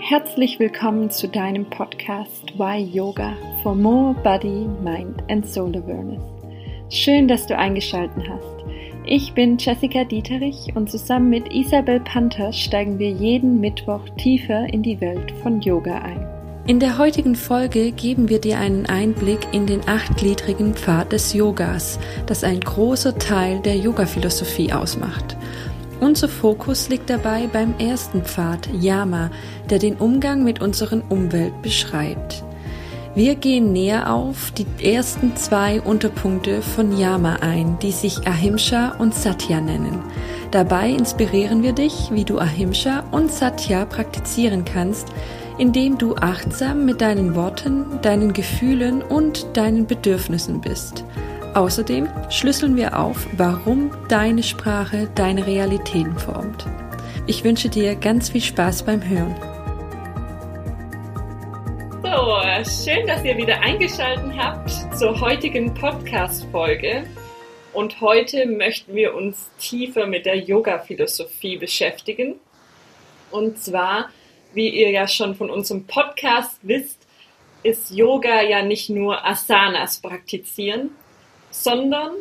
Herzlich willkommen zu deinem Podcast Why Yoga for More Body, Mind and Soul Awareness. Schön, dass du eingeschaltet hast. Ich bin Jessica Dieterich und zusammen mit Isabel Panther steigen wir jeden Mittwoch tiefer in die Welt von Yoga ein. In der heutigen Folge geben wir dir einen Einblick in den achtgliedrigen Pfad des Yogas, das ein großer Teil der Yoga-Philosophie ausmacht. Unser Fokus liegt dabei beim ersten Pfad, Yama, der den Umgang mit unserer Umwelt beschreibt. Wir gehen näher auf die ersten zwei Unterpunkte von Yama ein, die sich Ahimsa und Satya nennen. Dabei inspirieren wir dich, wie du Ahimsa und Satya praktizieren kannst, indem du achtsam mit deinen Worten, deinen Gefühlen und deinen Bedürfnissen bist. Außerdem schlüsseln wir auf, warum deine Sprache deine Realitäten formt. Ich wünsche dir ganz viel Spaß beim Hören. So, schön, dass ihr wieder eingeschaltet habt zur heutigen Podcast-Folge. Und heute möchten wir uns tiefer mit der Yoga-Philosophie beschäftigen. Und zwar, wie ihr ja schon von unserem Podcast wisst, ist Yoga ja nicht nur Asanas praktizieren, sondern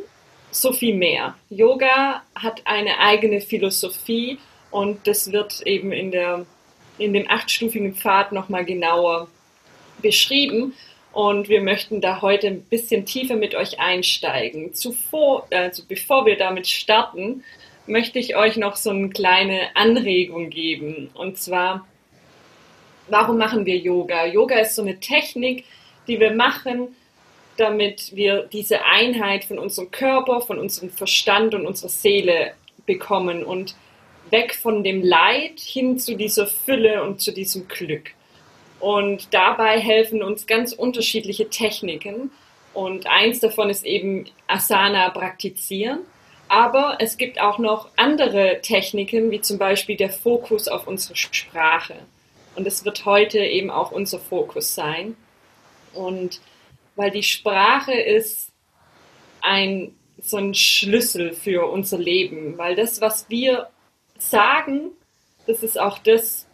so viel mehr. Yoga hat eine eigene Philosophie und das wird eben in, der, in dem achtstufigen Pfad nochmal genauer beschrieben. Und wir möchten da heute ein bisschen tiefer mit euch einsteigen. Zuvor, also bevor wir damit starten, möchte ich euch noch so eine kleine Anregung geben. Und zwar, warum machen wir Yoga? Yoga ist so eine Technik, die wir machen, damit wir diese Einheit von unserem Körper, von unserem Verstand und unserer Seele bekommen und weg von dem Leid hin zu dieser Fülle und zu diesem Glück. Und dabei helfen uns ganz unterschiedliche Techniken. Und eins davon ist eben Asana praktizieren. Aber es gibt auch noch andere Techniken, wie zum Beispiel der Fokus auf unsere Sprache. Und es wird heute eben auch unser Fokus sein. Und weil die Sprache ist ein, so ein Schlüssel für unser Leben, weil das, was wir sagen, das ist auch das,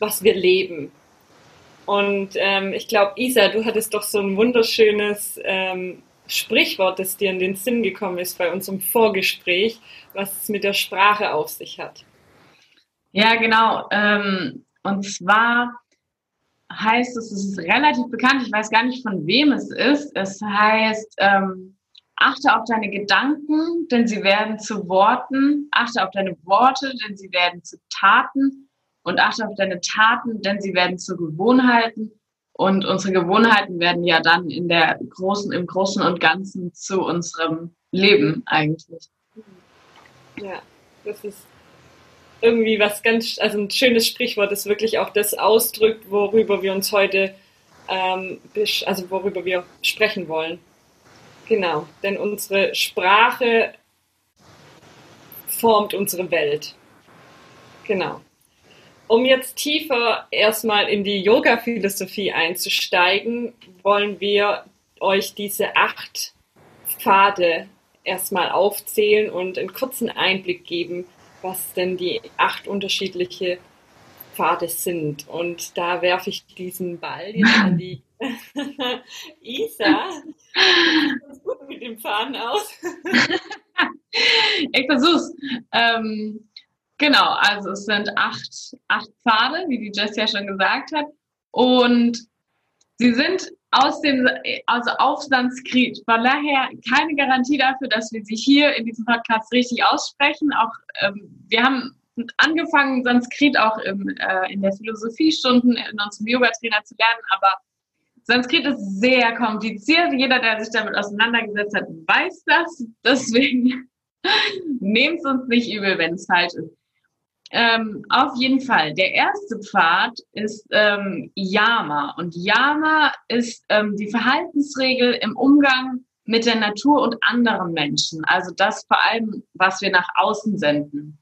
was wir leben. Und ähm, ich glaube, Isa, du hattest doch so ein wunderschönes ähm, Sprichwort, das dir in den Sinn gekommen ist bei unserem Vorgespräch, was es mit der Sprache auf sich hat. Ja, genau. Ähm, und zwar heißt es, es ist relativ bekannt, ich weiß gar nicht von wem es ist. Es heißt, ähm, achte auf deine Gedanken, denn sie werden zu Worten, achte auf deine Worte, denn sie werden zu Taten und achte auf deine Taten, denn sie werden zu Gewohnheiten. Und unsere Gewohnheiten werden ja dann in der großen, im Großen und Ganzen zu unserem Leben eigentlich. Ja, das ist irgendwie was ganz, also ein schönes Sprichwort, das wirklich auch das ausdrückt, worüber wir uns heute, ähm, also worüber wir sprechen wollen. Genau, denn unsere Sprache formt unsere Welt. Genau. Um jetzt tiefer erstmal in die Yoga-Philosophie einzusteigen, wollen wir euch diese acht Pfade erstmal aufzählen und einen kurzen Einblick geben, was denn die acht unterschiedliche Pfade sind. Und da werfe ich diesen Ball jetzt an die Isa. Sieht gut mit dem Faden aus. ich versuch's. Ähm, genau, also es sind acht, acht Pfade, wie die Jess ja schon gesagt hat. Und sie sind aus dem, also auf Sanskrit. Von daher keine Garantie dafür, dass wir sie hier in diesem Podcast richtig aussprechen. Auch ähm, wir haben angefangen, Sanskrit auch im, äh, in der Philosophiestunden in unserem Yoga-Trainer zu lernen, aber Sanskrit ist sehr kompliziert. Jeder, der sich damit auseinandergesetzt hat, weiß das. Deswegen nehmt es uns nicht übel, wenn es falsch ist. Ähm, auf jeden Fall. Der erste Pfad ist ähm, Yama. Und Yama ist ähm, die Verhaltensregel im Umgang mit der Natur und anderen Menschen. Also das vor allem, was wir nach außen senden.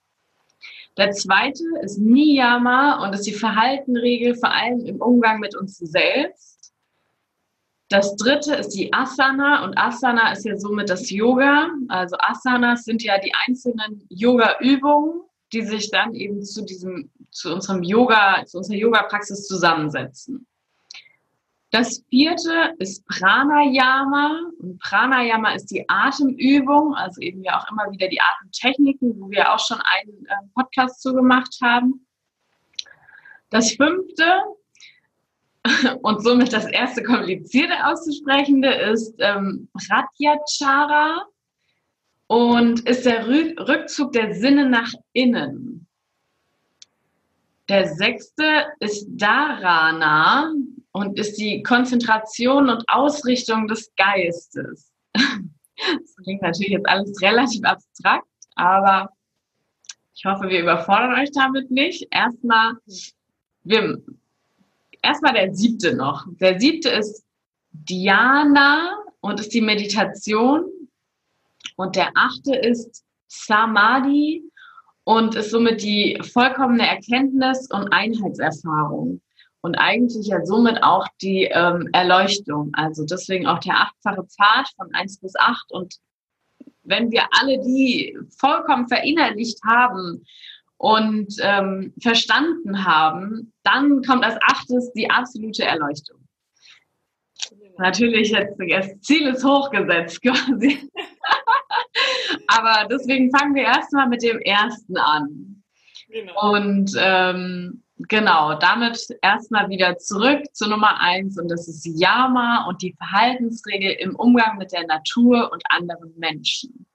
Der zweite ist Niyama und ist die Verhaltenregel vor allem im Umgang mit uns selbst. Das dritte ist die Asana und Asana ist ja somit das Yoga. Also Asanas sind ja die einzelnen Yoga-Übungen die sich dann eben zu diesem, zu unserem Yoga, zu unserer Yoga-Praxis zusammensetzen. Das vierte ist Pranayama. Und Pranayama ist die Atemübung, also eben ja auch immer wieder die Atemtechniken, wo wir auch schon einen äh, Podcast zu gemacht haben. Das fünfte und somit das erste komplizierte auszusprechende ist ähm, Pratyachara und ist der Rückzug der Sinne nach innen. Der sechste ist Dharana und ist die Konzentration und Ausrichtung des Geistes. Das klingt natürlich jetzt alles relativ abstrakt, aber ich hoffe, wir überfordern euch damit nicht. Erstmal, wir, erstmal der siebte noch. Der siebte ist Dhyana und ist die Meditation. Und der achte ist Samadhi und ist somit die vollkommene Erkenntnis und Einheitserfahrung. Und eigentlich ja somit auch die ähm, Erleuchtung. Also deswegen auch der achtfache Pfad von eins bis acht. Und wenn wir alle die vollkommen verinnerlicht haben und ähm, verstanden haben, dann kommt als achtes die absolute Erleuchtung. Natürlich jetzt das Ziel ist hochgesetzt quasi. Aber deswegen fangen wir erstmal mit dem ersten an. Genau. Und ähm, genau, damit erstmal wieder zurück zu Nummer eins und das ist Yama und die Verhaltensregel im Umgang mit der Natur und anderen Menschen.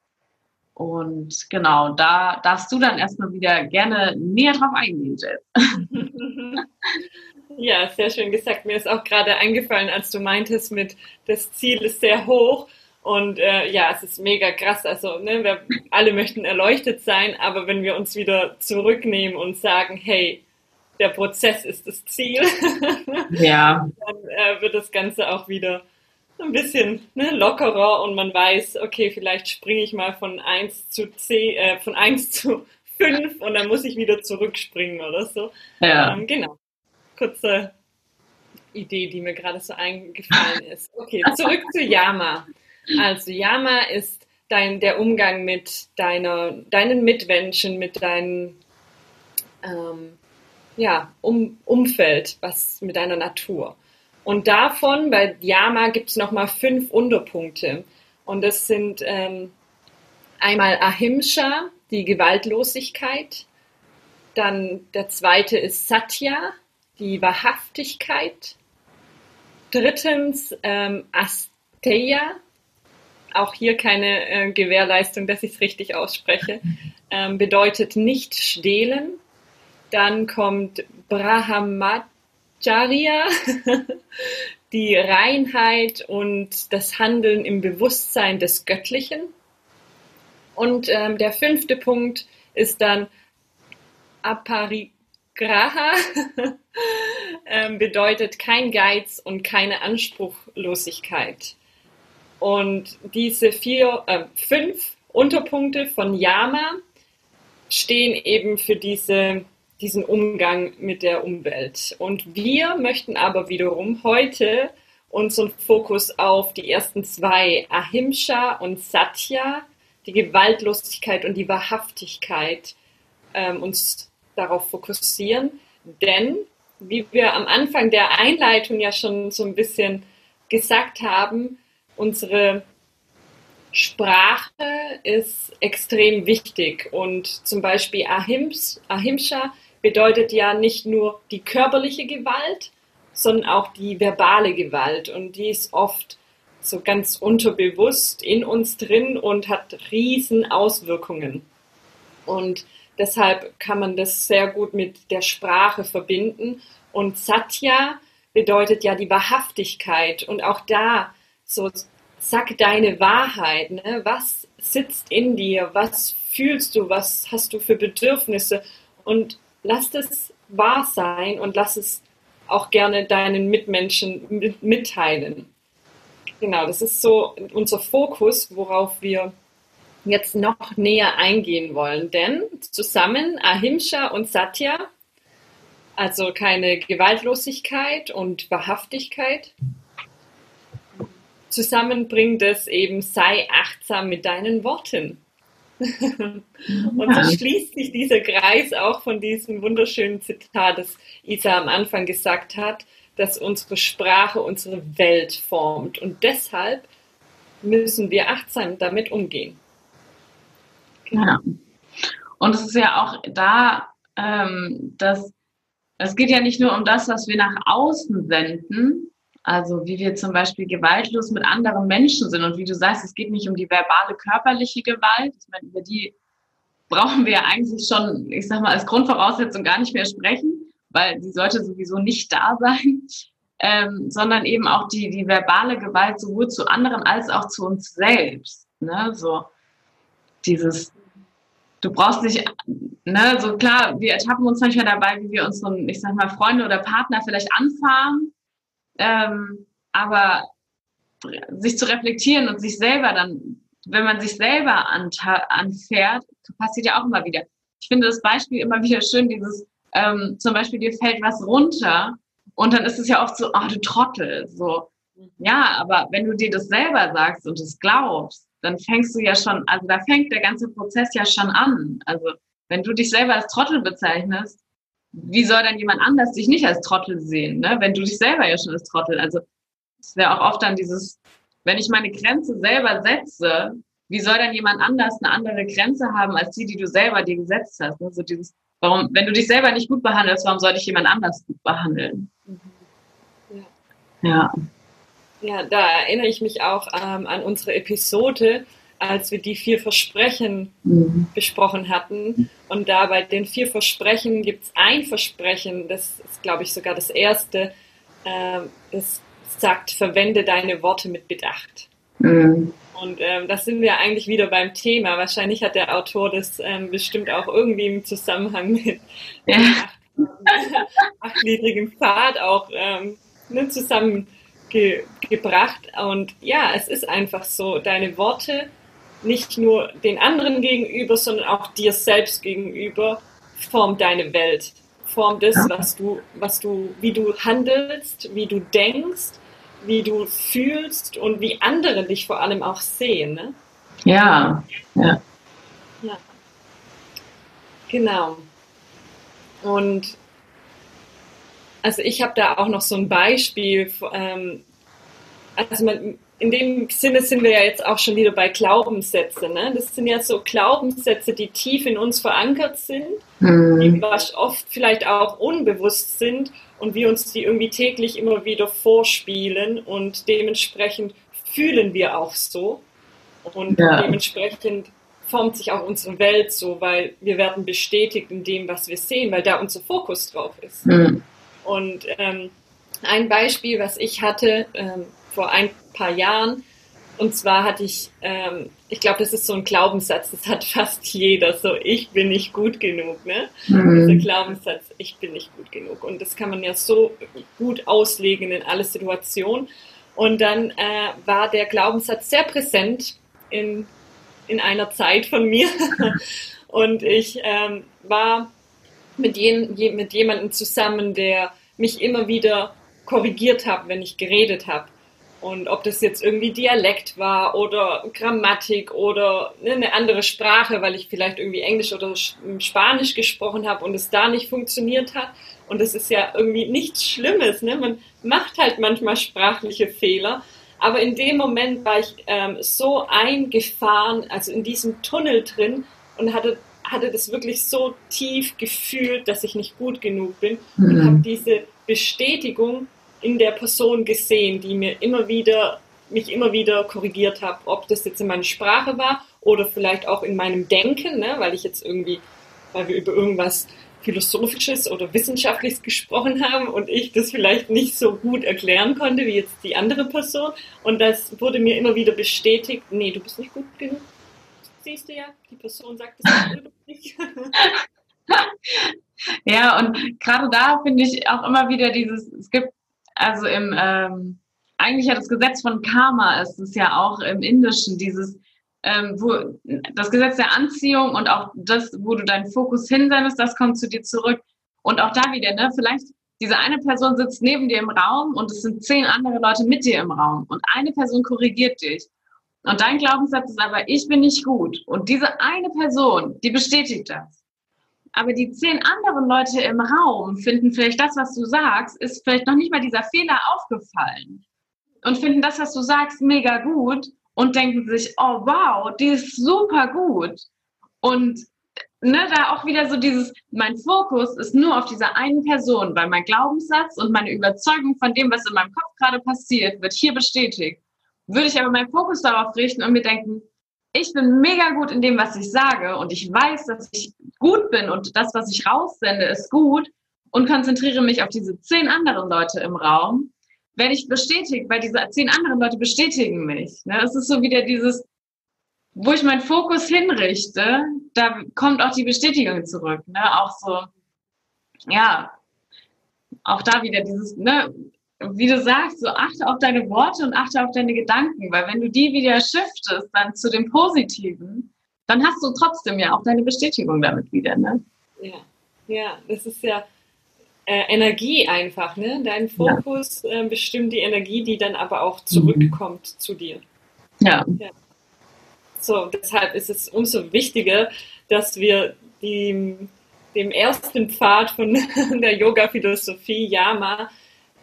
Und genau, da darfst du dann erstmal wieder gerne näher drauf eingehen, Jess. ja, sehr schön gesagt. Mir ist auch gerade eingefallen, als du meintest, mit das Ziel ist sehr hoch. Und äh, ja, es ist mega krass. Also, ne, wir alle möchten erleuchtet sein, aber wenn wir uns wieder zurücknehmen und sagen, hey, der Prozess ist das Ziel, ja. dann äh, wird das Ganze auch wieder ein bisschen ne, lockerer und man weiß, okay, vielleicht springe ich mal von 1 zu 10, äh, von 1 zu 5 und dann muss ich wieder zurückspringen oder so. Ja. Ähm, genau. Kurze Idee, die mir gerade so eingefallen ist. Okay, zurück zu Yama. Also Yama ist dein, der Umgang mit deiner, deinen Mitmenschen, mit deinem ähm, ja, um, Umfeld, was mit deiner Natur. Und davon, bei Yama gibt es nochmal fünf Unterpunkte. Und das sind ähm, einmal Ahimsa, die Gewaltlosigkeit. Dann der zweite ist Satya, die Wahrhaftigkeit. Drittens ähm, Asteya, auch hier keine äh, Gewährleistung, dass ich es richtig ausspreche, ähm, bedeutet nicht stehlen. Dann kommt Brahmat Charya, die Reinheit und das Handeln im Bewusstsein des Göttlichen. Und ähm, der fünfte Punkt ist dann Aparigraha, ähm, bedeutet kein Geiz und keine Anspruchlosigkeit. Und diese vier, äh, fünf Unterpunkte von Yama stehen eben für diese diesen Umgang mit der Umwelt. Und wir möchten aber wiederum heute unseren Fokus auf die ersten zwei, Ahimsa und Satya, die Gewaltlosigkeit und die Wahrhaftigkeit, ähm, uns darauf fokussieren. Denn, wie wir am Anfang der Einleitung ja schon so ein bisschen gesagt haben, unsere Sprache ist extrem wichtig und zum Beispiel Ahims, Ahimsa bedeutet ja nicht nur die körperliche Gewalt, sondern auch die verbale Gewalt. Und die ist oft so ganz unterbewusst in uns drin und hat riesen Auswirkungen. Und deshalb kann man das sehr gut mit der Sprache verbinden. Und Satya bedeutet ja die Wahrhaftigkeit. Und auch da, so sag deine Wahrheit. Ne? Was sitzt in dir? Was fühlst du? Was hast du für Bedürfnisse? Und lass es wahr sein und lass es auch gerne deinen Mitmenschen mitteilen. Genau, das ist so unser Fokus, worauf wir jetzt noch näher eingehen wollen. Denn zusammen Ahimsa und Satya, also keine Gewaltlosigkeit und Wahrhaftigkeit, zusammen bringt es eben, sei achtsam mit deinen Worten. Und so schließt sich dieser Kreis auch von diesem wunderschönen Zitat, das Isa am Anfang gesagt hat, dass unsere Sprache unsere Welt formt. Und deshalb müssen wir achtsam damit umgehen. Ja. Und es ist ja auch da, ähm, dass es geht ja nicht nur um das, was wir nach außen senden, also wie wir zum Beispiel gewaltlos mit anderen Menschen sind. Und wie du sagst, es geht nicht um die verbale, körperliche Gewalt. Ich meine, über die brauchen wir ja eigentlich schon, ich sag mal, als Grundvoraussetzung gar nicht mehr sprechen, weil sie sollte sowieso nicht da sein. Ähm, sondern eben auch die, die verbale Gewalt sowohl zu anderen als auch zu uns selbst. Ne? So dieses du brauchst nicht, ne, so klar, wir ertappen uns manchmal dabei, wie wir unseren, ich sag mal, Freunde oder Partner vielleicht anfahren, ähm, aber sich zu reflektieren und sich selber dann, wenn man sich selber anfährt, passiert ja auch immer wieder. Ich finde das Beispiel immer wieder schön, dieses, ähm, zum Beispiel dir fällt was runter und dann ist es ja oft so, oh, du Trottel, so. Ja, aber wenn du dir das selber sagst und es glaubst, dann fängst du ja schon, also da fängt der ganze Prozess ja schon an. Also wenn du dich selber als Trottel bezeichnest, wie soll dann jemand anders dich nicht als Trottel sehen, ne? wenn du dich selber ja schon als Trottel, also es wäre auch oft dann dieses, wenn ich meine Grenze selber setze, wie soll dann jemand anders eine andere Grenze haben als die, die du selber dir gesetzt hast? Also dieses, warum, wenn du dich selber nicht gut behandelst, warum soll dich jemand anders gut behandeln? Mhm. Ja. ja. Ja, da erinnere ich mich auch ähm, an unsere Episode, als wir die vier Versprechen mhm. besprochen hatten. Und da bei den vier Versprechen gibt es ein Versprechen, das ist, glaube ich, sogar das erste, äh, das sagt, verwende deine Worte mit Bedacht. Mhm. Und ähm, das sind wir eigentlich wieder beim Thema. Wahrscheinlich hat der Autor das ähm, bestimmt auch irgendwie im Zusammenhang mit ja. achtgliedrigen Pfad auch ähm, ne, zusammen ge gebracht. Und ja, es ist einfach so, deine Worte nicht nur den anderen gegenüber, sondern auch dir selbst gegenüber formt deine Welt, formt das, was du, was du, wie du handelst, wie du denkst, wie du fühlst und wie andere dich vor allem auch sehen. Ne? Ja, ja. Ja. Genau. Und also ich habe da auch noch so ein Beispiel. Ähm, also man, in dem Sinne sind wir ja jetzt auch schon wieder bei Glaubenssätzen. Ne? Das sind ja so Glaubenssätze, die tief in uns verankert sind, mhm. die oft vielleicht auch unbewusst sind und wir uns die irgendwie täglich immer wieder vorspielen und dementsprechend fühlen wir auch so und ja. dementsprechend formt sich auch unsere Welt so, weil wir werden bestätigt in dem, was wir sehen, weil da unser Fokus drauf ist. Mhm. Und ähm, ein Beispiel, was ich hatte ähm, vor ein paar Jahren, und zwar hatte ich, ähm, ich glaube, das ist so ein Glaubenssatz, das hat fast jeder, so ich bin nicht gut genug, ne? Mhm. Dieser Glaubenssatz, ich bin nicht gut genug. Und das kann man ja so gut auslegen in alle Situationen. Und dann äh, war der Glaubenssatz sehr präsent in, in einer Zeit von mir. und ich ähm, war mit, jen, mit jemandem zusammen, der mich immer wieder korrigiert hat, wenn ich geredet habe. Und ob das jetzt irgendwie Dialekt war oder Grammatik oder ne, eine andere Sprache, weil ich vielleicht irgendwie Englisch oder Spanisch gesprochen habe und es da nicht funktioniert hat. Und das ist ja irgendwie nichts Schlimmes. Ne? Man macht halt manchmal sprachliche Fehler. Aber in dem Moment war ich ähm, so eingefahren, also in diesem Tunnel drin und hatte hatte das wirklich so tief gefühlt, dass ich nicht gut genug bin mhm. und habe diese Bestätigung in der Person gesehen, die mir immer wieder mich immer wieder korrigiert hat, ob das jetzt in meiner Sprache war oder vielleicht auch in meinem Denken, ne, weil ich jetzt irgendwie, weil wir über irgendwas Philosophisches oder Wissenschaftliches gesprochen haben und ich das vielleicht nicht so gut erklären konnte wie jetzt die andere Person. Und das wurde mir immer wieder bestätigt, nee, du bist nicht gut genug, siehst du ja, die Person sagt es nicht. ja, und gerade da finde ich auch immer wieder dieses, es gibt, also im, ähm, eigentlich ja das Gesetz von Karma ist es ja auch im Indischen, dieses, ähm, wo das Gesetz der Anziehung und auch das, wo du deinen Fokus hinsendest, das kommt zu dir zurück. Und auch da wieder, ne, vielleicht diese eine Person sitzt neben dir im Raum und es sind zehn andere Leute mit dir im Raum und eine Person korrigiert dich. Und dein Glaubenssatz ist aber, ich bin nicht gut. Und diese eine Person, die bestätigt das. Aber die zehn anderen Leute im Raum finden vielleicht das, was du sagst, ist vielleicht noch nicht mal dieser Fehler aufgefallen. Und finden das, was du sagst, mega gut und denken sich, oh wow, die ist super gut. Und ne, da auch wieder so dieses, mein Fokus ist nur auf dieser einen Person, weil mein Glaubenssatz und meine Überzeugung von dem, was in meinem Kopf gerade passiert, wird hier bestätigt. Würde ich aber meinen Fokus darauf richten und mir denken, ich bin mega gut in dem, was ich sage und ich weiß, dass ich gut bin und das, was ich raussende, ist gut und konzentriere mich auf diese zehn anderen Leute im Raum, werde ich bestätigt, weil diese zehn anderen Leute bestätigen mich. Ne? Es ist so wieder dieses, wo ich meinen Fokus hinrichte, da kommt auch die Bestätigung zurück. Ne? Auch so, ja, auch da wieder dieses, ne, wie du sagst, so achte auf deine Worte und achte auf deine Gedanken, weil wenn du die wieder shiftest dann zu dem Positiven, dann hast du trotzdem ja auch deine Bestätigung damit wieder. Ne? Ja, ja, das ist ja äh, Energie einfach, ne? Dein Fokus ja. äh, bestimmt die Energie, die dann aber auch zurückkommt mhm. zu dir. Ja. ja. So, deshalb ist es umso wichtiger, dass wir die, dem ersten Pfad von der Yoga-Philosophie, Yama,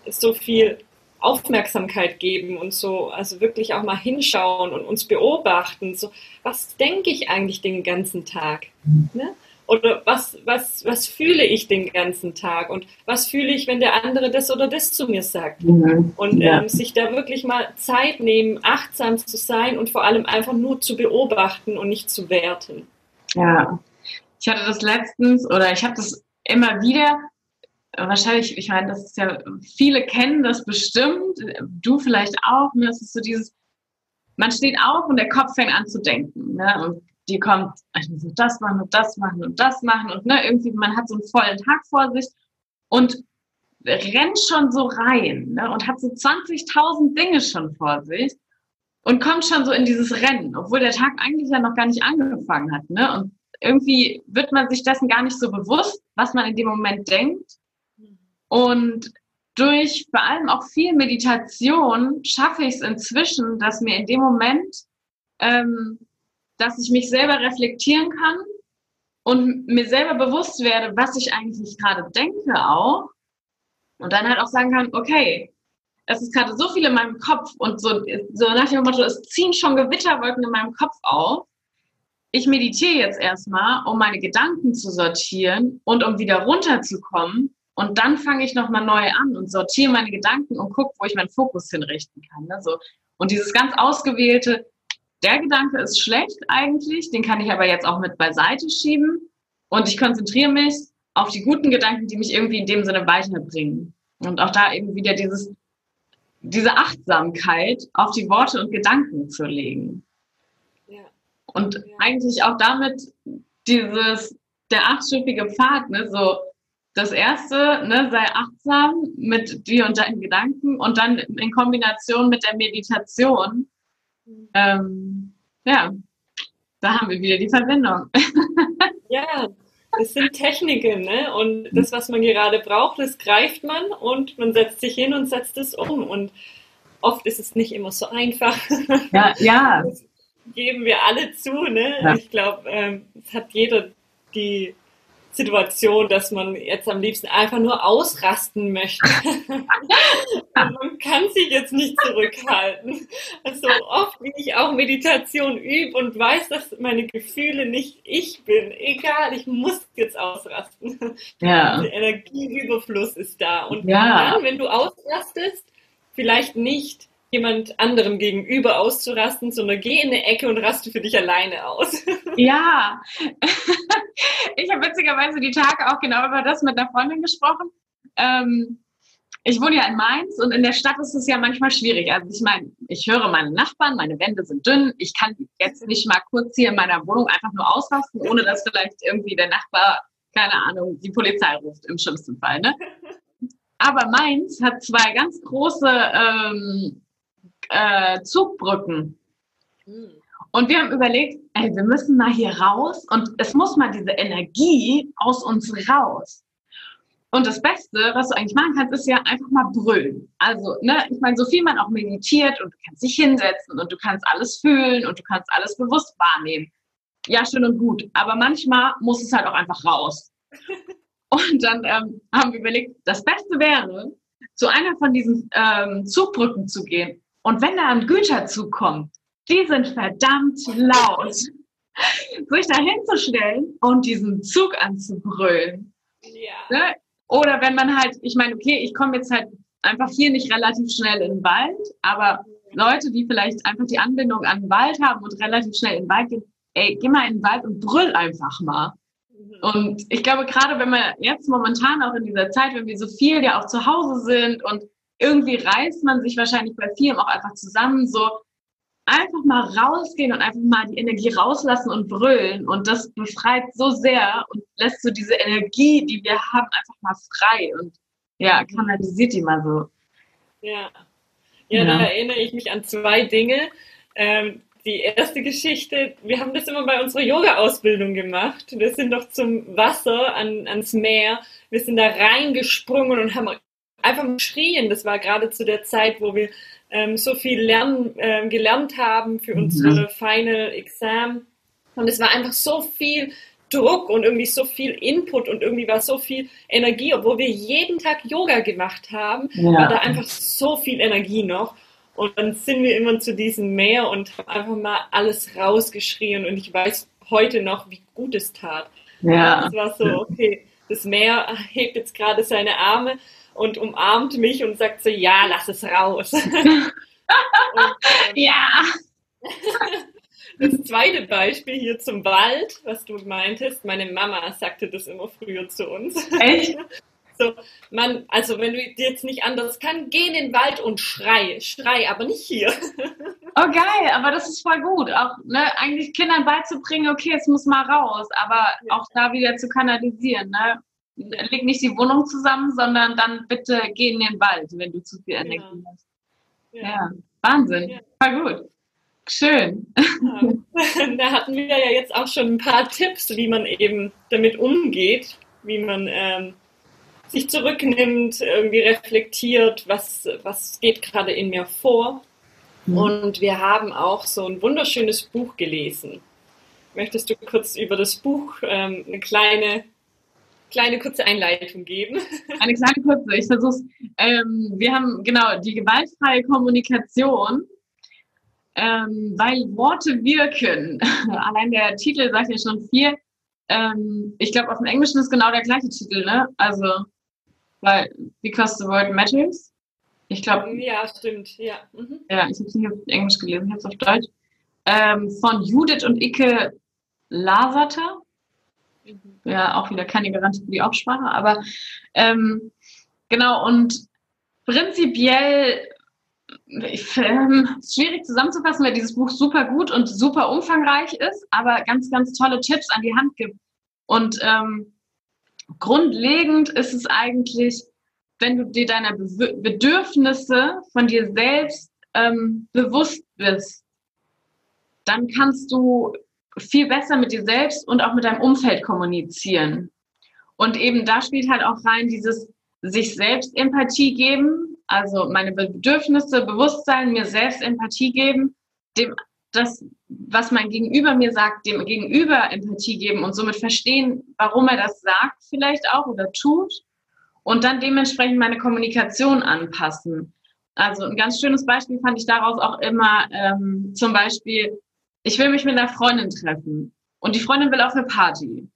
so viel Aufmerksamkeit geben und so, also wirklich auch mal hinschauen und uns beobachten. So, was denke ich eigentlich den ganzen Tag? Ne? Oder was, was, was fühle ich den ganzen Tag? Und was fühle ich, wenn der andere das oder das zu mir sagt? Mhm. Und ja. ähm, sich da wirklich mal Zeit nehmen, achtsam zu sein und vor allem einfach nur zu beobachten und nicht zu werten. Ja, ich hatte das letztens oder ich habe das immer wieder. Wahrscheinlich, ich meine, das ist ja, viele kennen das bestimmt, du vielleicht auch. Ne? Das ist so dieses, man steht auf und der Kopf fängt an zu denken. Ne? Und die kommt, ich muss das machen und das machen und das machen und ne, irgendwie, man hat so einen vollen Tag vor sich und rennt schon so rein ne, und hat so 20.000 Dinge schon vor sich und kommt schon so in dieses Rennen, obwohl der Tag eigentlich ja noch gar nicht angefangen hat. Ne? Und irgendwie wird man sich dessen gar nicht so bewusst, was man in dem Moment denkt. Und durch vor allem auch viel Meditation schaffe ich es inzwischen, dass mir in dem Moment ähm, dass ich mich selber reflektieren kann und mir selber bewusst werde, was ich eigentlich gerade denke auch. Und dann halt auch sagen kann, okay, es ist gerade so viel in meinem Kopf und so, so nach dem Motto, es ziehen schon Gewitterwolken in meinem Kopf auf. Ich meditiere jetzt erstmal, um meine Gedanken zu sortieren und um wieder runterzukommen. Und dann fange ich nochmal neu an und sortiere meine Gedanken und gucke, wo ich meinen Fokus hinrichten kann. Ne? So. Und dieses ganz ausgewählte, der Gedanke ist schlecht eigentlich, den kann ich aber jetzt auch mit beiseite schieben und ich konzentriere mich auf die guten Gedanken, die mich irgendwie in dem Sinne weiterbringen. Und auch da eben wieder dieses, diese Achtsamkeit auf die Worte und Gedanken zu legen. Ja. Und ja. eigentlich auch damit dieses, der achtstufige Pfad, ne, so das erste, ne, sei achtsam mit dir und deinen Gedanken und dann in Kombination mit der Meditation ähm, ja, da haben wir wieder die Verbindung. ja, es sind Techniken, ne? Und das, was man gerade braucht, das greift man und man setzt sich hin und setzt es um. Und oft ist es nicht immer so einfach. Ja, ja. Das geben wir alle zu, ne? Ja. Ich glaube, ähm, es hat jeder die Situation, dass man jetzt am liebsten einfach nur ausrasten möchte. man kann sich jetzt nicht zurückhalten. Also oft, wie ich auch Meditation übe und weiß, dass meine Gefühle nicht ich bin, egal, ich muss jetzt ausrasten. Ja. Der Energieüberfluss ist da. Und ja. dann, wenn du ausrastest, vielleicht nicht jemand anderem gegenüber auszurasten, sondern geh in eine Ecke und raste für dich alleine aus. Ja, ich habe witzigerweise die Tage auch genau über das mit einer Freundin gesprochen. Ähm, ich wohne ja in Mainz und in der Stadt ist es ja manchmal schwierig. Also ich meine, ich höre meine Nachbarn, meine Wände sind dünn. Ich kann jetzt nicht mal kurz hier in meiner Wohnung einfach nur ausrasten, ohne dass vielleicht irgendwie der Nachbar, keine Ahnung, die Polizei ruft im schlimmsten Fall. Ne? Aber Mainz hat zwei ganz große ähm, äh, Zugbrücken. Mhm. Und wir haben überlegt, ey, wir müssen mal hier raus und es muss mal diese Energie aus uns raus. Und das Beste, was du eigentlich machen kannst, ist ja einfach mal brüllen. Also, ne, ich meine, so viel man auch meditiert und du kannst dich hinsetzen und du kannst alles fühlen und du kannst alles bewusst wahrnehmen. Ja, schön und gut. Aber manchmal muss es halt auch einfach raus. Und dann ähm, haben wir überlegt, das Beste wäre, zu einer von diesen ähm, Zugbrücken zu gehen. Und wenn da ein Güterzug kommt, die sind verdammt laut, sich da hinzustellen und diesen Zug anzubrüllen. Ja. Ne? Oder wenn man halt, ich meine, okay, ich komme jetzt halt einfach hier nicht relativ schnell in den Wald, aber Leute, die vielleicht einfach die Anbindung an den Wald haben und relativ schnell in den Wald gehen, ey, geh mal in den Wald und brüll einfach mal. Mhm. Und ich glaube, gerade wenn wir jetzt momentan auch in dieser Zeit, wenn wir so viel ja auch zu Hause sind und irgendwie reißt man sich wahrscheinlich bei vielem auch einfach zusammen, so einfach mal rausgehen und einfach mal die Energie rauslassen und brüllen. Und das befreit so sehr und lässt so diese Energie, die wir haben, einfach mal frei und ja, kanalisiert die mal so. Ja. Ja, ja. da erinnere ich mich an zwei Dinge. Ähm, die erste Geschichte, wir haben das immer bei unserer Yoga-Ausbildung gemacht. Wir sind doch zum Wasser, an, ans Meer. Wir sind da reingesprungen und haben einfach geschrien. Das war gerade zu der Zeit, wo wir ähm, so viel lernen, äh, gelernt haben für mhm. unsere Final Exam. Und es war einfach so viel Druck und irgendwie so viel Input und irgendwie war so viel Energie, obwohl wir jeden Tag Yoga gemacht haben, ja. war da einfach so viel Energie noch. Und dann sind wir immer zu diesem Meer und haben einfach mal alles rausgeschrien und ich weiß heute noch, wie gut es tat. Ja. Es war so, okay, das Meer hebt jetzt gerade seine Arme und umarmt mich und sagt so, ja, lass es raus. und, ja. Das zweite Beispiel hier zum Wald, was du meintest, meine Mama sagte das immer früher zu uns. Echt? So, man, also wenn du jetzt nicht anders kannst, geh in den Wald und schrei. Schrei, aber nicht hier. Oh geil, aber das ist voll gut. Auch ne, eigentlich Kindern beizubringen, okay, es muss mal raus, aber ja. auch da wieder zu kanalisieren. Ne? Leg nicht die Wohnung zusammen, sondern dann bitte geh in den Wald, wenn du zu viel Energie ja. hast. Ja. ja. Wahnsinn. Ja. Voll gut. Schön. Da hatten wir ja jetzt auch schon ein paar Tipps, wie man eben damit umgeht, wie man ähm, sich zurücknimmt, irgendwie reflektiert, was, was geht gerade in mir vor. Mhm. Und wir haben auch so ein wunderschönes Buch gelesen. Möchtest du kurz über das Buch ähm, eine kleine, kleine kurze Einleitung geben? Eine kleine kurze, ich versuche ähm, Wir haben genau die gewaltfreie Kommunikation, ähm, weil Worte wirken. Allein der Titel sagt ja schon viel. Ähm, ich glaube, auf dem Englischen ist genau der gleiche Titel, ne? Also weil Because the Word Matters. Ich glaube. Ja, stimmt, ja. Mhm. Ja, ich habe es nicht auf Englisch gelesen, ich habe es auf Deutsch. Ähm, von Judith und Icke Lasata. Ja, auch wieder keine Garantie für die Aussprache, aber ähm, genau, und prinzipiell ähm, schwierig zusammenzufassen, weil dieses Buch super gut und super umfangreich ist, aber ganz, ganz tolle Tipps an die Hand gibt. Und ähm, grundlegend ist es eigentlich, wenn du dir deiner Be Bedürfnisse von dir selbst ähm, bewusst bist, dann kannst du viel besser mit dir selbst und auch mit deinem Umfeld kommunizieren. Und eben da spielt halt auch rein dieses sich selbst Empathie geben, also meine Bedürfnisse bewusst sein, mir selbst Empathie geben, dem das, was mein Gegenüber mir sagt, dem Gegenüber Empathie geben und somit verstehen, warum er das sagt vielleicht auch oder tut und dann dementsprechend meine Kommunikation anpassen. Also ein ganz schönes Beispiel fand ich daraus auch immer ähm, zum Beispiel, ich will mich mit einer Freundin treffen und die Freundin will auf eine Party.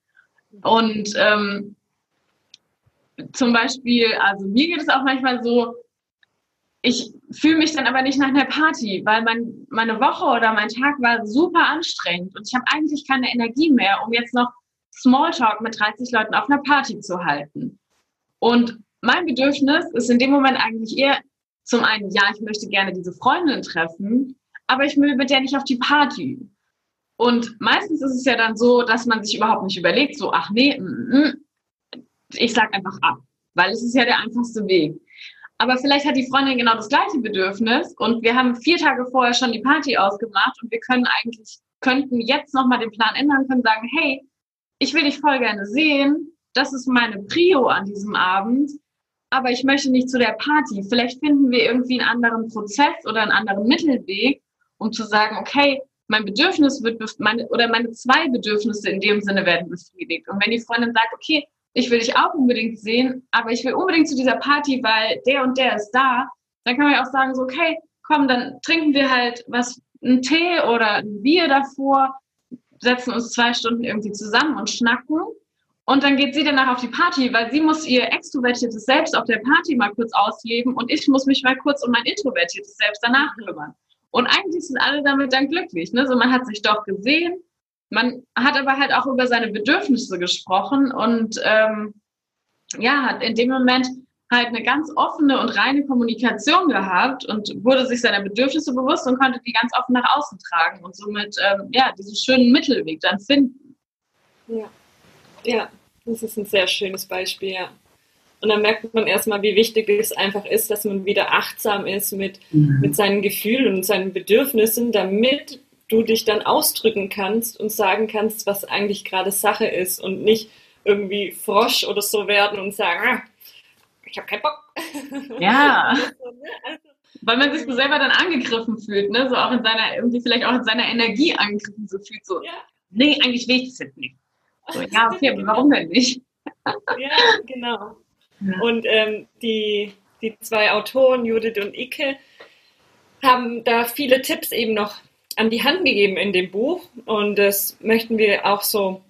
Und ähm, zum Beispiel, also mir geht es auch manchmal so, ich fühle mich dann aber nicht nach einer Party, weil mein, meine Woche oder mein Tag war super anstrengend und ich habe eigentlich keine Energie mehr, um jetzt noch Smalltalk mit 30 Leuten auf einer Party zu halten. Und mein Bedürfnis ist in dem Moment eigentlich eher zum einen, ja, ich möchte gerne diese Freundin treffen, aber ich will mit der nicht auf die Party. Und meistens ist es ja dann so, dass man sich überhaupt nicht überlegt, so, ach nee, mm, mm, ich sag einfach ab, weil es ist ja der einfachste Weg. Aber vielleicht hat die Freundin genau das gleiche Bedürfnis und wir haben vier Tage vorher schon die Party ausgemacht und wir können eigentlich, könnten jetzt nochmal den Plan ändern, können sagen, hey, ich will dich voll gerne sehen, das ist meine Prio an diesem Abend, aber ich möchte nicht zu der Party. Vielleicht finden wir irgendwie einen anderen Prozess oder einen anderen Mittelweg, um zu sagen, okay, mein Bedürfnis wird, meine, oder meine zwei Bedürfnisse in dem Sinne werden befriedigt. Und wenn die Freundin sagt, okay, ich will dich auch unbedingt sehen, aber ich will unbedingt zu dieser Party, weil der und der ist da, dann kann man ja auch sagen, so, okay, komm, dann trinken wir halt was, einen Tee oder ein Bier davor, setzen uns zwei Stunden irgendwie zusammen und schnacken. Und dann geht sie danach auf die Party, weil sie muss ihr extrovertiertes Selbst auf der Party mal kurz ausleben und ich muss mich mal kurz um mein introvertiertes Selbst danach kümmern. Und eigentlich sind alle damit dann glücklich. Ne? So, man hat sich doch gesehen, man hat aber halt auch über seine Bedürfnisse gesprochen und ähm, ja, hat in dem Moment halt eine ganz offene und reine Kommunikation gehabt und wurde sich seiner Bedürfnisse bewusst und konnte die ganz offen nach außen tragen und somit ähm, ja diesen schönen Mittelweg dann finden. Ja, ja, das ist ein sehr schönes Beispiel, ja. Und dann merkt man erstmal, wie wichtig es einfach ist, dass man wieder achtsam ist mit, mhm. mit seinen Gefühlen und seinen Bedürfnissen, damit du dich dann ausdrücken kannst und sagen kannst, was eigentlich gerade Sache ist und nicht irgendwie Frosch oder so werden und sagen, ah, ich habe keinen Bock. Ja. Also, Weil man sich so selber dann angegriffen fühlt, ne? So auch in seiner, irgendwie vielleicht auch in seiner Energie angegriffen so fühlt. So, ja. nee, eigentlich will ich das jetzt nicht. So, ja, okay, aber warum denn nicht? ja, genau. Und ähm, die, die zwei Autoren, Judith und Ike, haben da viele Tipps eben noch an die Hand gegeben in dem Buch. Und das möchten wir auch so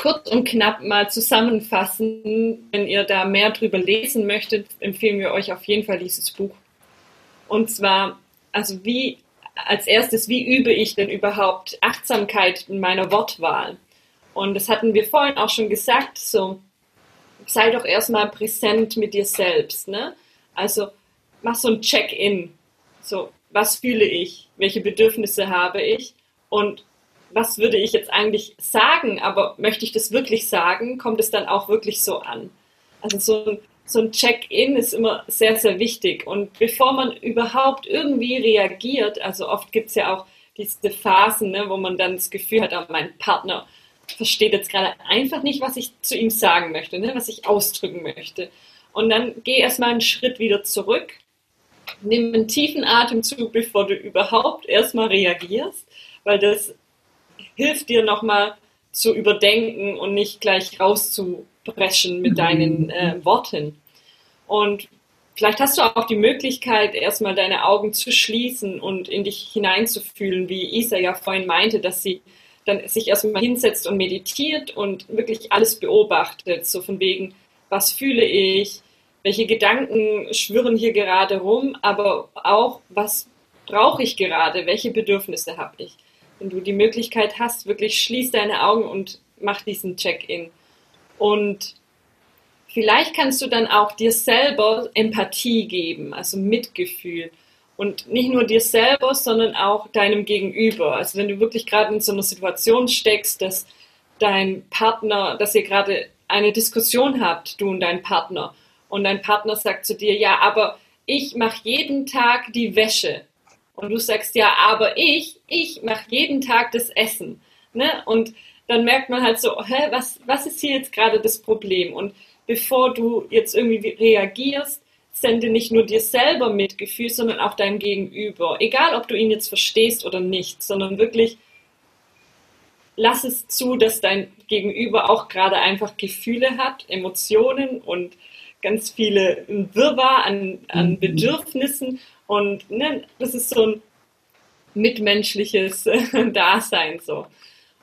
kurz und knapp mal zusammenfassen. Wenn ihr da mehr drüber lesen möchtet, empfehlen wir euch auf jeden Fall dieses Buch. Und zwar, also wie, als erstes, wie übe ich denn überhaupt Achtsamkeit in meiner Wortwahl? Und das hatten wir vorhin auch schon gesagt, so, sei doch erstmal präsent mit dir selbst, ne? Also, mach so ein Check-in. So, was fühle ich? Welche Bedürfnisse habe ich? Und was würde ich jetzt eigentlich sagen, aber möchte ich das wirklich sagen, kommt es dann auch wirklich so an. Also so ein, so ein Check-in ist immer sehr, sehr wichtig. Und bevor man überhaupt irgendwie reagiert, also oft gibt es ja auch diese Phasen, ne, wo man dann das Gefühl hat, oh, mein Partner versteht jetzt gerade einfach nicht, was ich zu ihm sagen möchte, ne, was ich ausdrücken möchte. Und dann geh erstmal einen Schritt wieder zurück, nimm einen tiefen Atemzug, bevor du überhaupt erstmal reagierst, weil das hilft dir nochmal zu überdenken und nicht gleich rauszubrechen mit deinen äh, Worten. Und vielleicht hast du auch die Möglichkeit, erstmal deine Augen zu schließen und in dich hineinzufühlen, wie Isa ja vorhin meinte, dass sie dann sich erstmal hinsetzt und meditiert und wirklich alles beobachtet, so von wegen, was fühle ich, welche Gedanken schwirren hier gerade rum, aber auch, was brauche ich gerade, welche Bedürfnisse habe ich? Wenn du die Möglichkeit hast, wirklich schließ deine Augen und mach diesen Check-in. Und vielleicht kannst du dann auch dir selber Empathie geben, also Mitgefühl. Und nicht nur dir selber, sondern auch deinem Gegenüber. Also wenn du wirklich gerade in so einer Situation steckst, dass dein Partner, dass ihr gerade eine Diskussion habt, du und dein Partner, und dein Partner sagt zu dir, ja, aber ich mache jeden Tag die Wäsche. Und du sagst, ja, aber ich, ich mache jeden Tag das Essen. Ne? Und dann merkt man halt so, hä, was, was ist hier jetzt gerade das Problem? Und bevor du jetzt irgendwie reagierst, sende nicht nur dir selber Mitgefühl, sondern auch deinem Gegenüber. Egal, ob du ihn jetzt verstehst oder nicht, sondern wirklich lass es zu, dass dein Gegenüber auch gerade einfach Gefühle hat, Emotionen und ganz viele Wirrwarr an, an mhm. Bedürfnissen und ne, das ist so ein mitmenschliches Dasein so.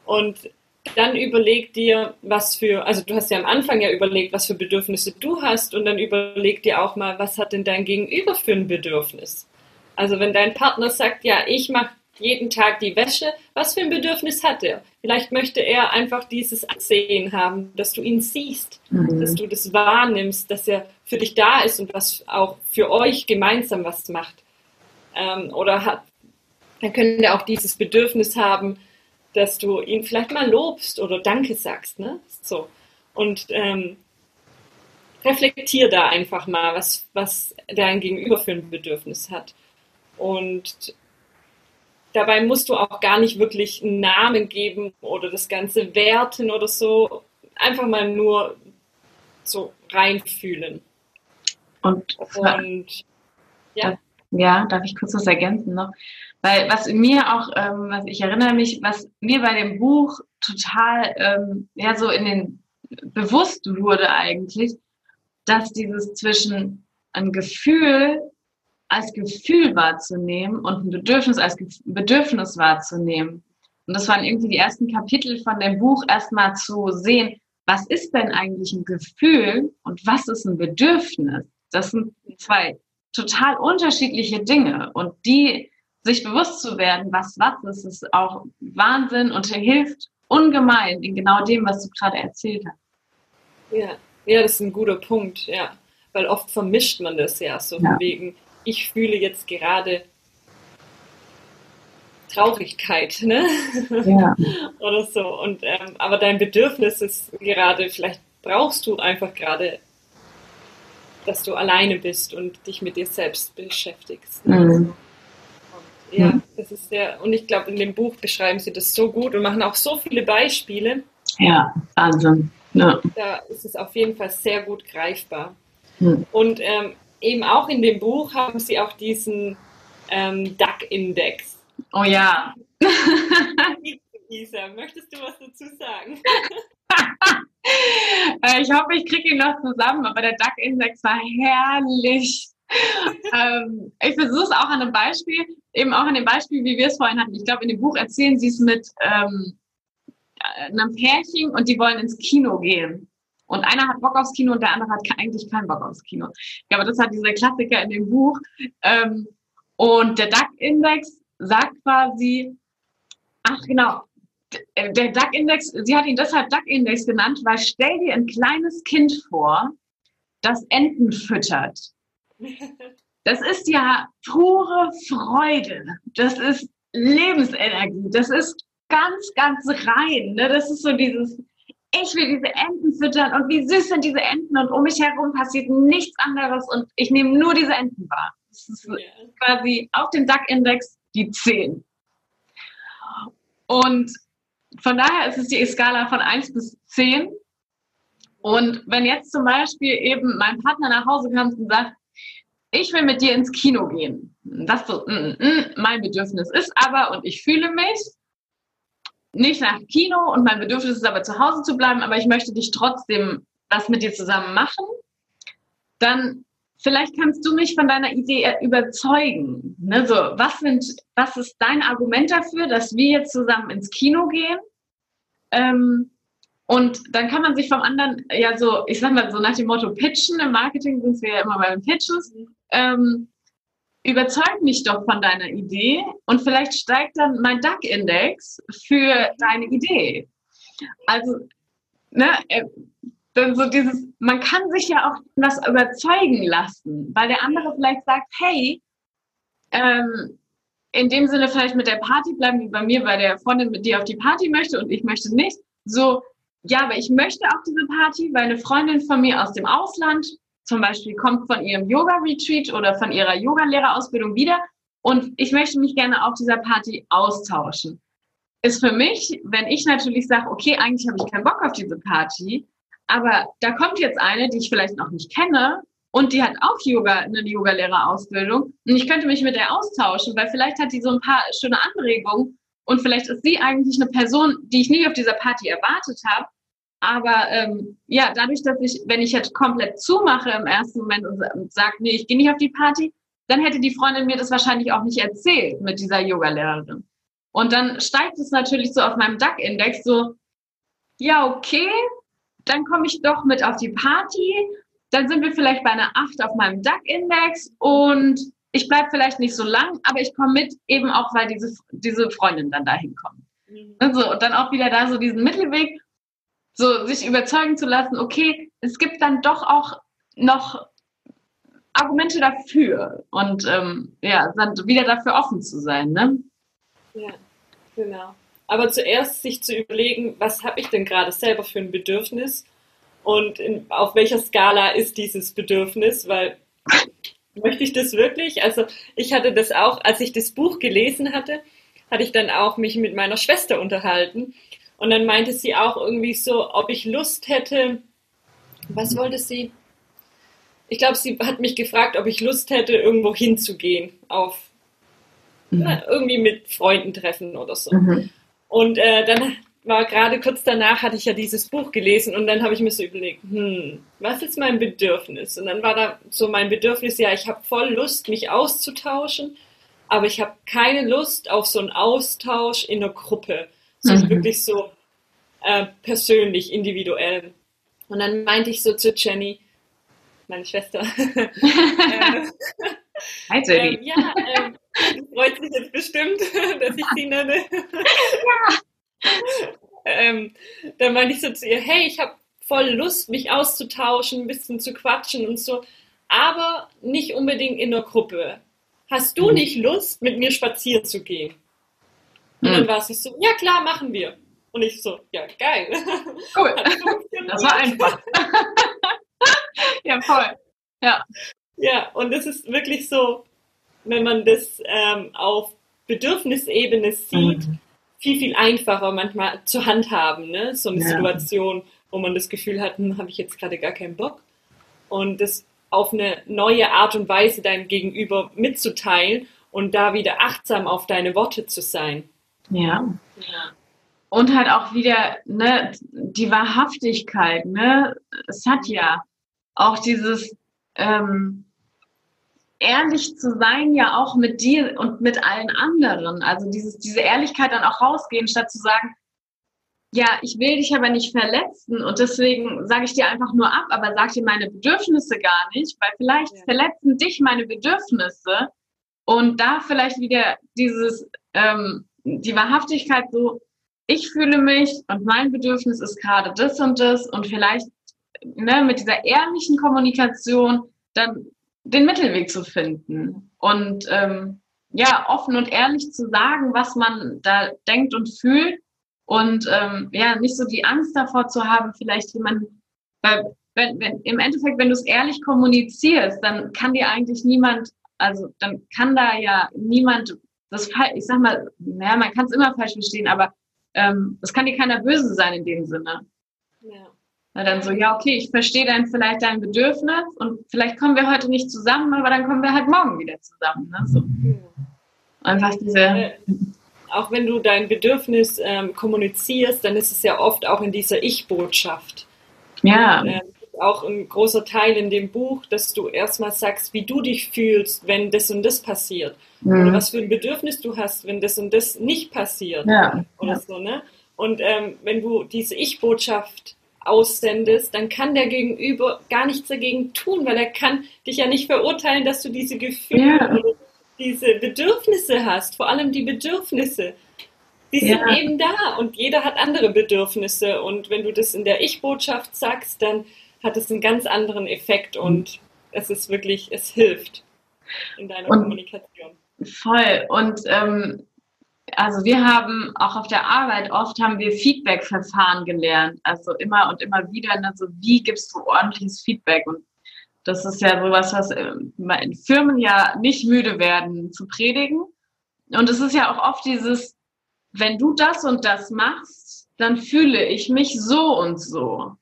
Und dann überleg dir, was für, also du hast ja am Anfang ja überlegt, was für Bedürfnisse du hast und dann überleg dir auch mal, was hat denn dein Gegenüber für ein Bedürfnis? Also wenn dein Partner sagt, ja, ich mache jeden Tag die Wäsche, was für ein Bedürfnis hat er? Vielleicht möchte er einfach dieses Ansehen haben, dass du ihn siehst, mhm. dass du das wahrnimmst, dass er für dich da ist und was auch für euch gemeinsam was macht. Ähm, oder hat, dann könnte er auch dieses Bedürfnis haben, dass du ihn vielleicht mal lobst oder Danke sagst. Ne? So. Und ähm, reflektier da einfach mal, was, was dein Gegenüber für ein Bedürfnis hat. Und dabei musst du auch gar nicht wirklich einen Namen geben oder das Ganze werten oder so. Einfach mal nur so reinfühlen. Und, und ja. ja, darf ich kurz was ergänzen noch? Weil was mir auch, ähm, was ich erinnere mich, was mir bei dem Buch total ähm, ja so in den bewusst wurde eigentlich, dass dieses zwischen ein Gefühl als Gefühl wahrzunehmen und ein Bedürfnis als Bedürfnis wahrzunehmen. Und das waren irgendwie die ersten Kapitel von dem Buch, erstmal zu sehen, was ist denn eigentlich ein Gefühl und was ist ein Bedürfnis? Das sind zwei total unterschiedliche Dinge und die sich bewusst zu werden, was was ist, ist auch Wahnsinn und hilft ungemein in genau dem, was du gerade erzählt hast. Ja, ja, das ist ein guter Punkt, ja. Weil oft vermischt man das ja so ja. wegen, ich fühle jetzt gerade Traurigkeit, ne? Ja. Oder so. Und ähm, aber dein Bedürfnis ist gerade, vielleicht brauchst du einfach gerade, dass du alleine bist und dich mit dir selbst beschäftigst. Ne? Mhm. Ja, mhm. das ist sehr, und ich glaube, in dem Buch beschreiben sie das so gut und machen auch so viele Beispiele. Ja, Wahnsinn. Ja. Da ist es auf jeden Fall sehr gut greifbar. Mhm. Und ähm, eben auch in dem Buch haben sie auch diesen ähm, DAC-Index. Oh ja. Isa, möchtest du was dazu sagen? Äh, ich hoffe, ich kriege ihn noch zusammen, aber der DAC-Index war herrlich. ähm, ich versuche es auch an einem Beispiel, eben auch an dem Beispiel, wie wir es vorhin hatten. Ich glaube, in dem Buch erzählen sie es mit ähm, einem Pärchen und die wollen ins Kino gehen. Und einer hat Bock aufs Kino und der andere hat eigentlich keinen Bock aufs Kino. Ja, aber das hat dieser Klassiker in dem Buch. Ähm, und der DAC-Index sagt quasi, ach genau, der DAC-Index, sie hat ihn deshalb DAC-Index genannt, weil stell dir ein kleines Kind vor, das Enten füttert. Das ist ja pure Freude. Das ist Lebensenergie. Das ist ganz, ganz rein. Ne? Das ist so dieses, ich will diese Enten füttern und wie süß sind diese Enten und um mich herum passiert nichts anderes und ich nehme nur diese Enten wahr. Das ist quasi auf dem DAC-Index die 10. Und von daher ist es die Skala von 1 bis 10. Und wenn jetzt zum Beispiel eben mein Partner nach Hause kommt und sagt, ich will mit dir ins Kino gehen. Das so, mm, mm, mm mein Bedürfnis ist aber und ich fühle mich, nicht nach Kino und mein Bedürfnis ist aber zu Hause zu bleiben, aber ich möchte dich trotzdem was mit dir zusammen machen, dann vielleicht kannst du mich von deiner Idee überzeugen. Ne? So, was, sind, was ist dein Argument dafür, dass wir jetzt zusammen ins Kino gehen? Ähm, und dann kann man sich vom anderen, ja so, ich sag mal so nach dem Motto Pitchen, im Marketing sind wir ja immer bei den Pitches, ähm, überzeug mich doch von deiner Idee und vielleicht steigt dann mein DAC-Index für deine Idee. Also, ne, äh, dann so dieses, man kann sich ja auch was überzeugen lassen, weil der andere vielleicht sagt, hey, ähm, in dem Sinne vielleicht mit der Party bleiben, wie bei mir, bei der Freundin, mit dir auf die Party möchte und ich möchte nicht. So, ja, aber ich möchte auch diese Party, weil eine Freundin von mir aus dem Ausland zum Beispiel kommt von ihrem Yoga-Retreat oder von ihrer Yogalehrerausbildung wieder. Und ich möchte mich gerne auf dieser Party austauschen. Ist für mich, wenn ich natürlich sage, okay, eigentlich habe ich keinen Bock auf diese Party, aber da kommt jetzt eine, die ich vielleicht noch nicht kenne und die hat auch Yoga, eine Yogalehrerausbildung. Und ich könnte mich mit der austauschen, weil vielleicht hat die so ein paar schöne Anregungen und vielleicht ist sie eigentlich eine Person, die ich nie auf dieser Party erwartet habe aber ähm, ja, dadurch, dass ich, wenn ich jetzt komplett zumache im ersten Moment und, und sage, nee, ich gehe nicht auf die Party, dann hätte die Freundin mir das wahrscheinlich auch nicht erzählt mit dieser Yoga-Lehrerin. Und dann steigt es natürlich so auf meinem DAC-Index so, ja, okay, dann komme ich doch mit auf die Party. Dann sind wir vielleicht bei einer 8 auf meinem DAC-Index und ich bleibe vielleicht nicht so lang, aber ich komme mit, eben auch, weil diese, diese Freundin dann dahin kommt. Mhm. Also, und dann auch wieder da so diesen Mittelweg so sich überzeugen zu lassen, okay, es gibt dann doch auch noch Argumente dafür und ähm, ja, dann wieder dafür offen zu sein, ne? Ja, genau. Aber zuerst sich zu überlegen, was habe ich denn gerade selber für ein Bedürfnis und in, auf welcher Skala ist dieses Bedürfnis, weil möchte ich das wirklich? Also ich hatte das auch, als ich das Buch gelesen hatte, hatte ich dann auch mich mit meiner Schwester unterhalten und dann meinte sie auch irgendwie so, ob ich Lust hätte, was wollte sie? Ich glaube, sie hat mich gefragt, ob ich Lust hätte, irgendwo hinzugehen, auf mhm. na, irgendwie mit Freunden treffen oder so. Mhm. Und äh, dann war gerade kurz danach, hatte ich ja dieses Buch gelesen und dann habe ich mir so überlegt, hm, was ist mein Bedürfnis? Und dann war da so mein Bedürfnis, ja, ich habe voll Lust, mich auszutauschen, aber ich habe keine Lust auf so einen Austausch in einer Gruppe. So mhm. wirklich so äh, persönlich, individuell. Und dann meinte ich so zu Jenny, meine Schwester, äh, Hi, Jenny. Ähm, ja, ähm, freut sich jetzt bestimmt, dass ich sie nenne. ja ähm, dann meinte ich so zu ihr, hey, ich habe voll Lust, mich auszutauschen, ein bisschen zu quatschen und so, aber nicht unbedingt in der Gruppe. Hast du mhm. nicht Lust, mit mir spazieren zu gehen? Und dann mhm. war sie so, ja klar, machen wir. Und ich so, ja, geil. Cool. Das war einfach. ja, voll. Ja. Ja, und es ist wirklich so, wenn man das ähm, auf Bedürfnisebene sieht, mhm viel, viel einfacher manchmal zu handhaben, ne? So eine ja. Situation, wo man das Gefühl hat, hm, habe ich jetzt gerade gar keinen Bock. Und das auf eine neue Art und Weise deinem Gegenüber mitzuteilen und da wieder achtsam auf deine Worte zu sein. Ja. Und halt auch wieder ne, die Wahrhaftigkeit, ne? Es hat ja auch dieses, ähm, ehrlich zu sein, ja auch mit dir und mit allen anderen. Also dieses, diese Ehrlichkeit dann auch rausgehen, statt zu sagen, ja, ich will dich aber nicht verletzen und deswegen sage ich dir einfach nur ab, aber sag dir meine Bedürfnisse gar nicht, weil vielleicht ja. verletzen dich meine Bedürfnisse und da vielleicht wieder dieses, ähm, die Wahrhaftigkeit so, ich fühle mich und mein Bedürfnis ist gerade das und das und vielleicht ne, mit dieser ehrlichen Kommunikation dann den Mittelweg zu finden und ähm, ja, offen und ehrlich zu sagen, was man da denkt und fühlt und ähm, ja, nicht so die Angst davor zu haben, vielleicht jemanden, weil wenn, wenn, im Endeffekt, wenn du es ehrlich kommunizierst, dann kann dir eigentlich niemand, also dann kann da ja niemand das, ich sag mal, naja, man kann es immer falsch verstehen, aber ähm, das kann dir keiner böse sein in dem Sinne. Ja. Na dann so, ja, okay, ich verstehe dann vielleicht dein Bedürfnis und vielleicht kommen wir heute nicht zusammen, aber dann kommen wir halt morgen wieder zusammen. Ne? So. Einfach diese. Äh, auch wenn du dein Bedürfnis ähm, kommunizierst, dann ist es ja oft auch in dieser Ich-Botschaft. Ja. Und, äh, auch ein großer Teil in dem Buch, dass du erstmal sagst, wie du dich fühlst, wenn das und das passiert. Mhm. Oder was für ein Bedürfnis du hast, wenn das und das nicht passiert. Ja. Oder ja. so, ne? Und ähm, wenn du diese Ich-Botschaft aussendest, dann kann der Gegenüber gar nichts dagegen tun, weil er kann dich ja nicht verurteilen, dass du diese Gefühle ja. diese Bedürfnisse hast, vor allem die Bedürfnisse. Die sind ja. eben da und jeder hat andere Bedürfnisse und wenn du das in der Ich-Botschaft sagst, dann hat es einen ganz anderen Effekt und es ist wirklich, es hilft in deiner und Kommunikation. Voll und ähm, also wir haben auch auf der Arbeit oft haben wir Feedback-Verfahren gelernt. Also immer und immer wieder, also wie gibst du ordentliches Feedback? Und das ist ja sowas, was in Firmen ja nicht müde werden zu predigen. Und es ist ja auch oft dieses, wenn du das und das machst, dann fühle ich mich so und so.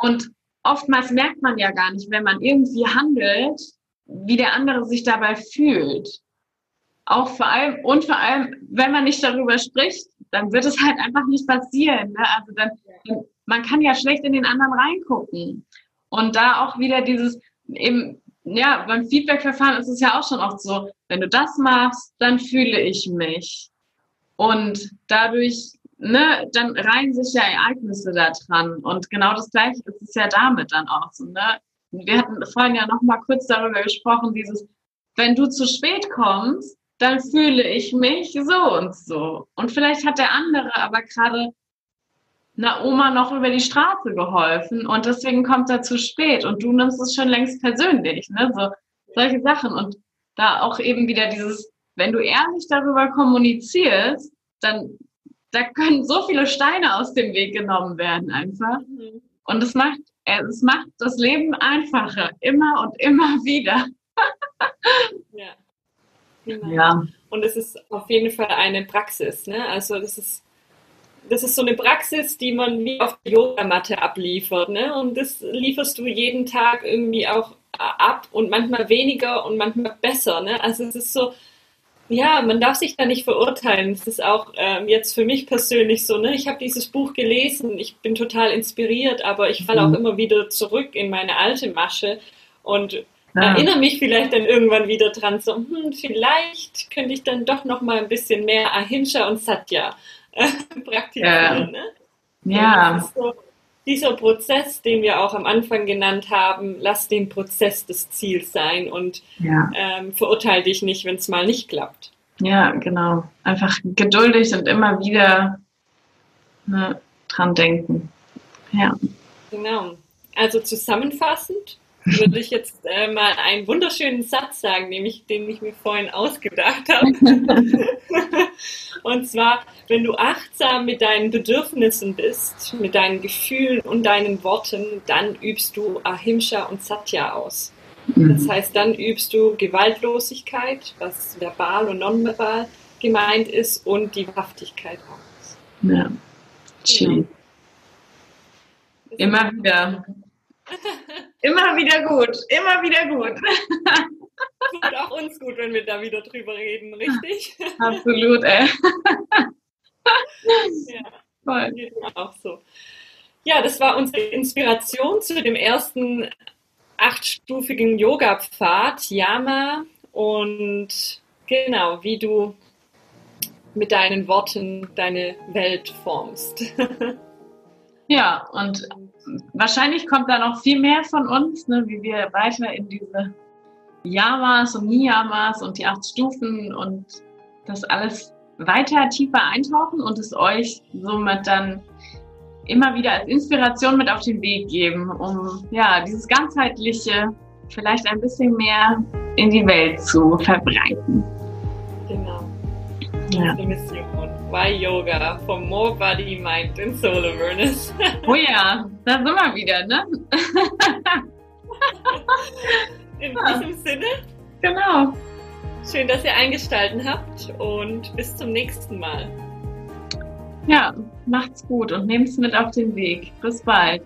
Und oftmals merkt man ja gar nicht, wenn man irgendwie handelt, wie der andere sich dabei fühlt auch vor allem, und vor allem, wenn man nicht darüber spricht, dann wird es halt einfach nicht passieren. Ne? Also dann, man kann ja schlecht in den anderen reingucken. Und da auch wieder dieses, eben, ja, beim Feedback-Verfahren ist es ja auch schon oft so, wenn du das machst, dann fühle ich mich. Und dadurch, ne, dann reihen sich ja Ereignisse da dran. Und genau das Gleiche ist es ja damit dann auch so, ne? Wir hatten vorhin ja noch mal kurz darüber gesprochen, dieses, wenn du zu spät kommst, dann fühle ich mich so und so. Und vielleicht hat der andere aber gerade einer Oma noch über die Straße geholfen und deswegen kommt er zu spät und du nimmst es schon längst persönlich, ne? So, solche Sachen. Und da auch eben wieder dieses, wenn du ehrlich darüber kommunizierst, dann da können so viele Steine aus dem Weg genommen werden einfach. Mhm. Und es macht, es macht das Leben einfacher, immer und immer wieder. ja. Genau. Ja. Und es ist auf jeden Fall eine Praxis. Ne? Also das ist das ist so eine Praxis, die man wie auf der Yogamatte abliefert. Ne? Und das lieferst du jeden Tag irgendwie auch ab und manchmal weniger und manchmal besser. Ne? Also es ist so, ja, man darf sich da nicht verurteilen. Es ist auch ähm, jetzt für mich persönlich so, ne? Ich habe dieses Buch gelesen, ich bin total inspiriert, aber ich falle mhm. auch immer wieder zurück in meine alte Masche und ja. erinnere mich vielleicht dann irgendwann wieder dran, so, hm, vielleicht könnte ich dann doch noch mal ein bisschen mehr Ahimsa und Satya äh, praktizieren. Ja. Ne? ja. So, dieser Prozess, den wir auch am Anfang genannt haben, lass den Prozess des Ziels sein und ja. ähm, verurteile dich nicht, wenn es mal nicht klappt. Ja, genau. Einfach geduldig und immer wieder ne, dran denken. Ja. Genau. Also zusammenfassend, würde ich jetzt äh, mal einen wunderschönen Satz sagen, nämlich den ich mir vorhin ausgedacht habe. und zwar, wenn du achtsam mit deinen Bedürfnissen bist, mit deinen Gefühlen und deinen Worten, dann übst du Ahimsa und Satya aus. Mhm. Das heißt, dann übst du Gewaltlosigkeit, was verbal und nonverbal gemeint ist, und die Wahrhaftigkeit aus. Ja. Schön. Ja. Immer wieder Immer wieder gut, immer wieder gut. Tut auch uns gut, wenn wir da wieder drüber reden, richtig? Absolut, ey. ja, Voll. auch so. Ja, das war unsere Inspiration zu dem ersten achtstufigen Yoga-Pfad, Yama. Und genau, wie du mit deinen Worten deine Welt formst. Ja, und wahrscheinlich kommt da noch viel mehr von uns, ne, wie wir weiter in diese Yamas und Niyamas und die acht Stufen und das alles weiter tiefer eintauchen und es euch somit dann immer wieder als Inspiration mit auf den Weg geben, um ja dieses ganzheitliche vielleicht ein bisschen mehr in die Welt zu verbreiten. Genau. Ja. Why Yoga for More Body, Mind and Soul Awareness. Oh ja, da sind wir wieder, ne? In diesem Sinne. Genau. Schön, dass ihr eingestalten habt und bis zum nächsten Mal. Ja, macht's gut und nehmt's mit auf den Weg. Bis bald.